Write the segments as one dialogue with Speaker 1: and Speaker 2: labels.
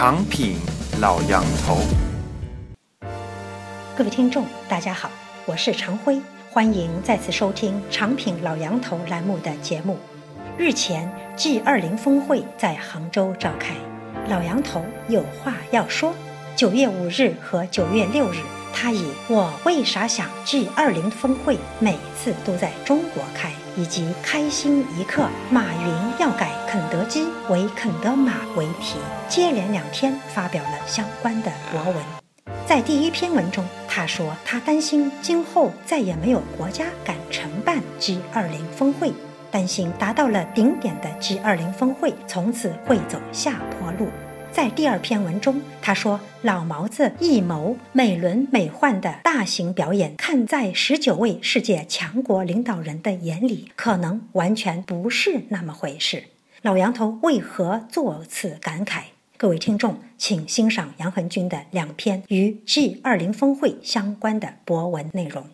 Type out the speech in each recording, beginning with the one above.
Speaker 1: 长品老杨头，
Speaker 2: 各位听众，大家好，我是常辉，欢迎再次收听长品老杨头栏目的节目。日前，G20 峰会在杭州召开，老杨头有话要说。九月五日和九月六日，他以“我为啥想 G20 峰会每次都在中国开”以及“开心一刻，马云要改肯德基为肯德马”为题，接连两天发表了相关的博文。在第一篇文中，他说他担心今后再也没有国家敢承办 G20 峰会，担心达到了顶点的 G20 峰会从此会走下坡路。在第二篇文中，他说：“老毛子一谋美轮美奂的大型表演，看在十九位世界强国领导人的眼里，可能完全不是那么回事。”老杨头为何作此感慨？各位听众，请欣赏杨恒军的两篇与 G 二零峰会相关的博文内容。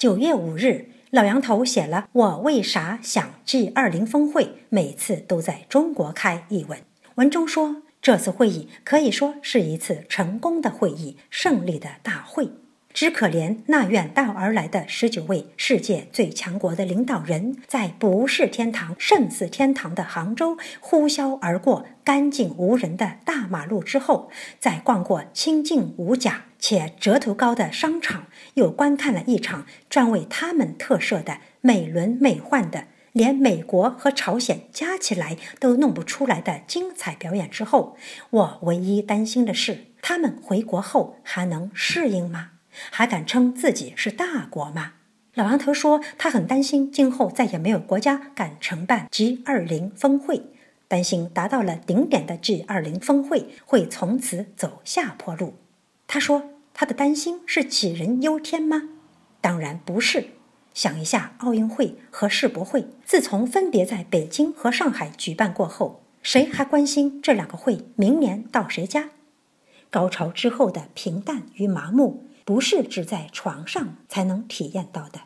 Speaker 2: 九月五日，老杨头写了“我为啥想 G 二零峰会每次都在中国开”一文。文中说，这次会议可以说是一次成功的会议，胜利的大会。只可怜那远道而来的十九位世界最强国的领导人，在不是天堂胜似天堂的杭州呼啸而过干净无人的大马路之后，在逛过清静无甲。且折头高的商场，又观看了一场专为他们特设的美轮美奂的，连美国和朝鲜加起来都弄不出来的精彩表演之后，我唯一担心的是，他们回国后还能适应吗？还敢称自己是大国吗？老王头说，他很担心今后再也没有国家敢承办 G 二零峰会，担心达到了顶点的 G 二零峰会会从此走下坡路。他说：“他的担心是杞人忧天吗？当然不是。想一下，奥运会和世博会自从分别在北京和上海举办过后，谁还关心这两个会明年到谁家？高潮之后的平淡与麻木，不是只在床上才能体验到的。”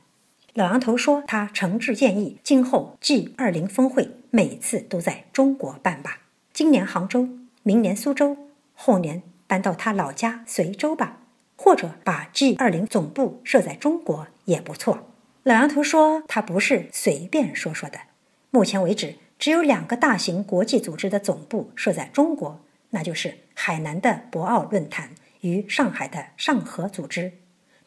Speaker 2: 老杨头说：“他诚挚建议，今后 G 二零峰会每次都在中国办吧。今年杭州，明年苏州，后年……”搬到他老家随州吧，或者把 G 二零总部设在中国也不错。老杨头说，他不是随便说说的。目前为止，只有两个大型国际组织的总部设在中国，那就是海南的博鳌论坛与上海的上合组织。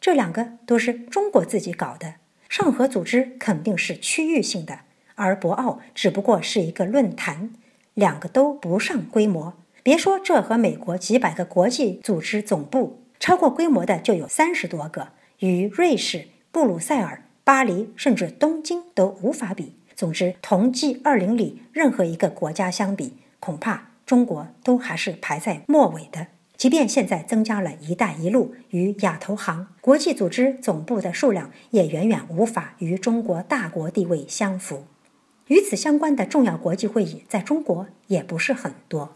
Speaker 2: 这两个都是中国自己搞的。上合组织肯定是区域性的，而博鳌只不过是一个论坛，两个都不上规模。别说这和美国几百个国际组织总部超过规模的就有三十多个，与瑞士、布鲁塞尔、巴黎甚至东京都无法比。总之，同 G 二零里任何一个国家相比，恐怕中国都还是排在末尾的。即便现在增加了一带一路与亚投行，国际组织总部的数量也远远无法与中国大国地位相符。与此相关的重要国际会议在中国也不是很多。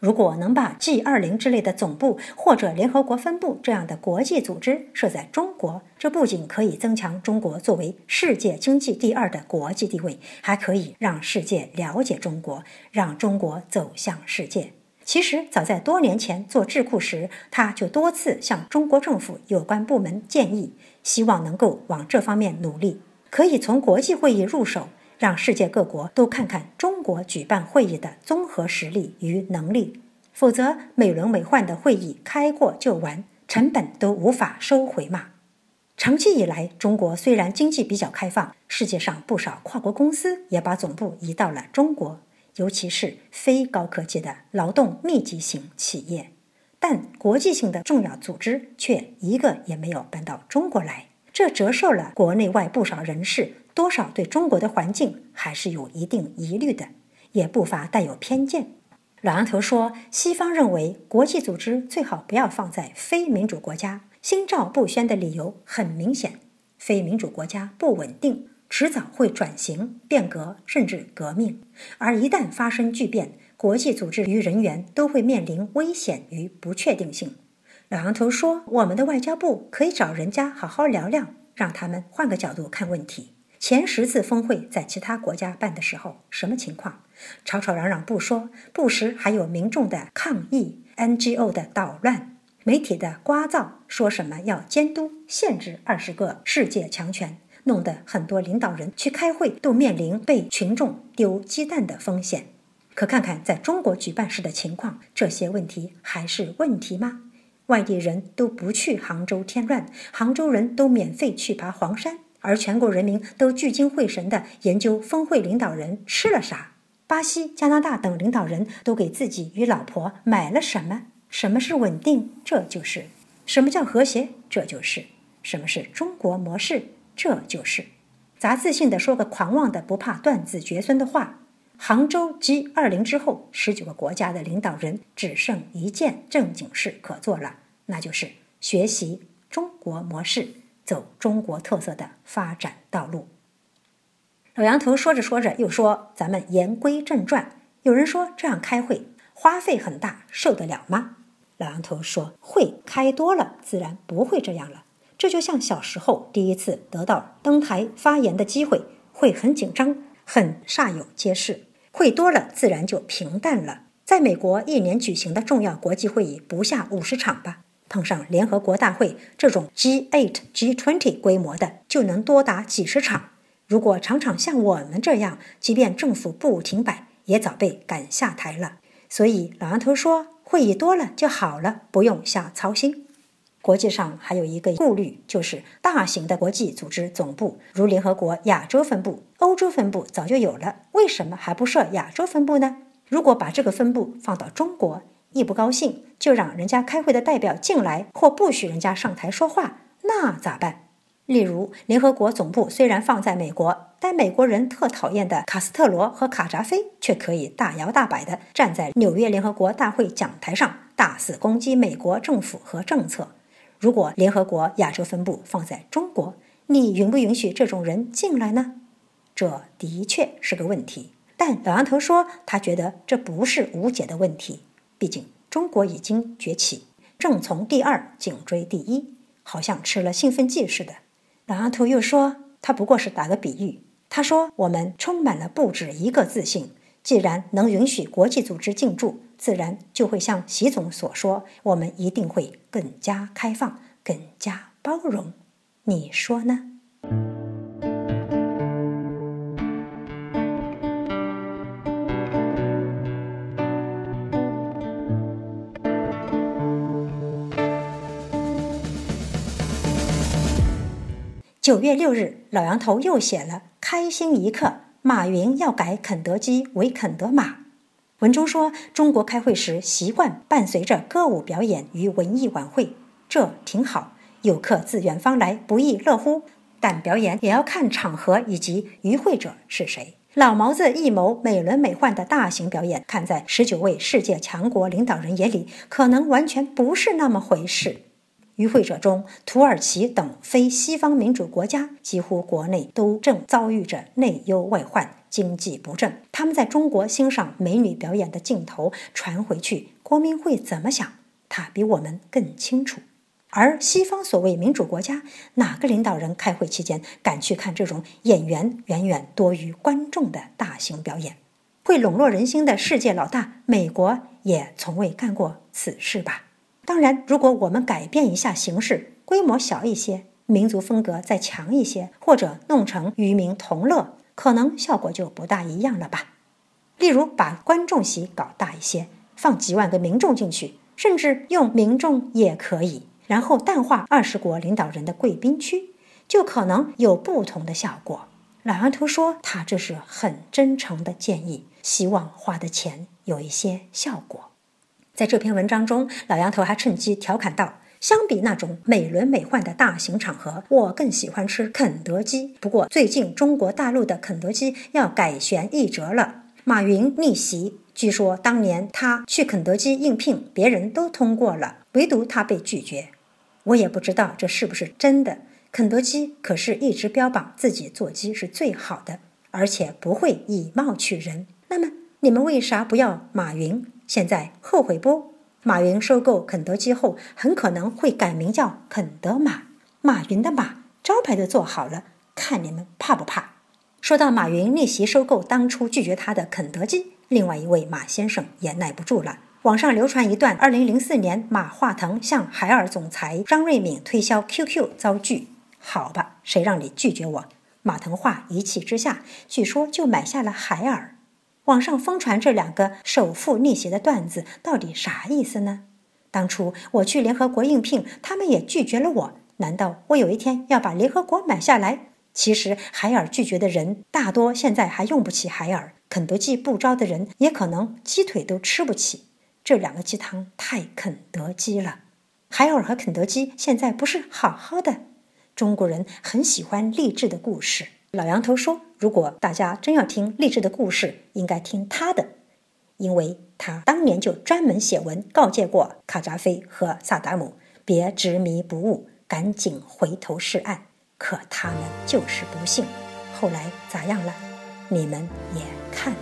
Speaker 2: 如果能把 G 二零之类的总部或者联合国分部这样的国际组织设在中国，这不仅可以增强中国作为世界经济第二的国际地位，还可以让世界了解中国，让中国走向世界。其实早在多年前做智库时，他就多次向中国政府有关部门建议，希望能够往这方面努力，可以从国际会议入手。让世界各国都看看中国举办会议的综合实力与能力，否则美轮美奂的会议开过就完，成本都无法收回嘛。长期以来，中国虽然经济比较开放，世界上不少跨国公司也把总部移到了中国，尤其是非高科技的劳动密集型企业，但国际性的重要组织却一个也没有搬到中国来，这折射了国内外不少人士。多少对中国的环境还是有一定疑虑的，也不乏带有偏见。老杨头说，西方认为国际组织最好不要放在非民主国家。心照不宣的理由很明显：非民主国家不稳定，迟早会转型、变革，甚至革命。而一旦发生巨变，国际组织与人员都会面临危险与不确定性。老杨头说：“我们的外交部可以找人家好好聊聊，让他们换个角度看问题。前十次峰会在其他国家办的时候，什么情况？吵吵嚷嚷不说，不时还有民众的抗议、NGO 的捣乱、媒体的刮噪，说什么要监督、限制二十个世界强权。”弄得很多领导人去开会都面临被群众丢鸡蛋的风险。可看看在中国举办时的情况，这些问题还是问题吗？外地人都不去杭州添乱，杭州人都免费去爬黄山，而全国人民都聚精会神地研究峰会领导人吃了啥。巴西、加拿大等领导人都给自己与老婆买了什么？什么是稳定？这就是什么叫和谐？这就是什么是中国模式？这就是杂自信的说个狂妄的不怕断子绝孙的话。杭州 G 二零之后，十九个国家的领导人只剩一件正经事可做了，那就是学习中国模式，走中国特色的发展道路。老杨头说着说着又说：“咱们言归正传。”有人说这样开会花费很大，受得了吗？老杨头说：“会开多了，自然不会这样了。”这就像小时候第一次得到登台发言的机会，会很紧张，很煞有介事。会多了，自然就平淡了。在美国，一年举行的重要国际会议不下五十场吧，碰上联合国大会这种 G8、G20 规模的，就能多达几十场。如果场场像我们这样，即便政府不停摆，也早被赶下台了。所以老杨头说，会议多了就好了，不用瞎操心。国际上还有一个顾虑，就是大型的国际组织总部，如联合国亚洲分部、欧洲分部早就有了，为什么还不设亚洲分部呢？如果把这个分部放到中国，一不高兴就让人家开会的代表进来，或不许人家上台说话，那咋办？例如，联合国总部虽然放在美国，但美国人特讨厌的卡斯特罗和卡扎菲却可以大摇大摆地站在纽约联合国大会讲台上，大肆攻击美国政府和政策。如果联合国亚洲分部放在中国，你允不允许这种人进来呢？这的确是个问题。但老杨头说，他觉得这不是无解的问题。毕竟中国已经崛起，正从第二紧追第一，好像吃了兴奋剂似的。老阿图又说，他不过是打个比喻。他说，我们充满了不止一个自信。既然能允许国际组织进驻，自然就会像习总所说，我们一定会更加开放、更加包容。你说呢？九月六日，老杨头又写了“开心一刻”。马云要改肯德基为肯德马。文中说，中国开会时习惯伴随着歌舞表演与文艺晚会，这挺好。游客自远方来，不亦乐乎。但表演也要看场合以及与会者是谁。老毛子一谋美轮美奂的大型表演，看在十九位世界强国领导人眼里，可能完全不是那么回事。与会者中，土耳其等非西方民主国家几乎国内都正遭遇着内忧外患、经济不振。他们在中国欣赏美女表演的镜头传回去，国民会怎么想？他比我们更清楚。而西方所谓民主国家，哪个领导人开会期间敢去看这种演员远远多于观众的大型表演？会笼络人心的世界老大美国也从未干过此事吧？当然，如果我们改变一下形式，规模小一些，民族风格再强一些，或者弄成与民同乐，可能效果就不大一样了吧。例如，把观众席搞大一些，放几万个民众进去，甚至用民众也可以，然后淡化二十国领导人的贵宾区，就可能有不同的效果。老杨头说，他这是很真诚的建议，希望花的钱有一些效果。在这篇文章中，老杨头还趁机调侃道：“相比那种美轮美奂的大型场合，我更喜欢吃肯德基。不过，最近中国大陆的肯德基要改弦易辙了。马云逆袭，据说当年他去肯德基应聘，别人都通过了，唯独他被拒绝。我也不知道这是不是真的。肯德基可是一直标榜自己做鸡是最好的，而且不会以貌取人。那么？”你们为啥不要马云？现在后悔不？马云收购肯德基后，很可能会改名叫肯德马。马云的马招牌都做好了，看你们怕不怕？说到马云逆袭收购当初拒绝他的肯德基，另外一位马先生也耐不住了。网上流传一段2004年马化腾向海尔总裁张瑞敏推销 QQ 遭拒。好吧，谁让你拒绝我？马腾话一气之下，据说就买下了海尔。网上疯传这两个首富逆袭的段子，到底啥意思呢？当初我去联合国应聘，他们也拒绝了我。难道我有一天要把联合国买下来？其实海尔拒绝的人大多现在还用不起海尔，肯德基不招的人也可能鸡腿都吃不起。这两个鸡汤太肯德基了。海尔和肯德基现在不是好好的？中国人很喜欢励志的故事。老杨头说，如果大家真要听励志的故事，应该听他的，因为他当年就专门写文告诫过卡扎菲和萨达姆，别执迷不悟，赶紧回头是岸。可他们就是不信，后来咋样了？你们也看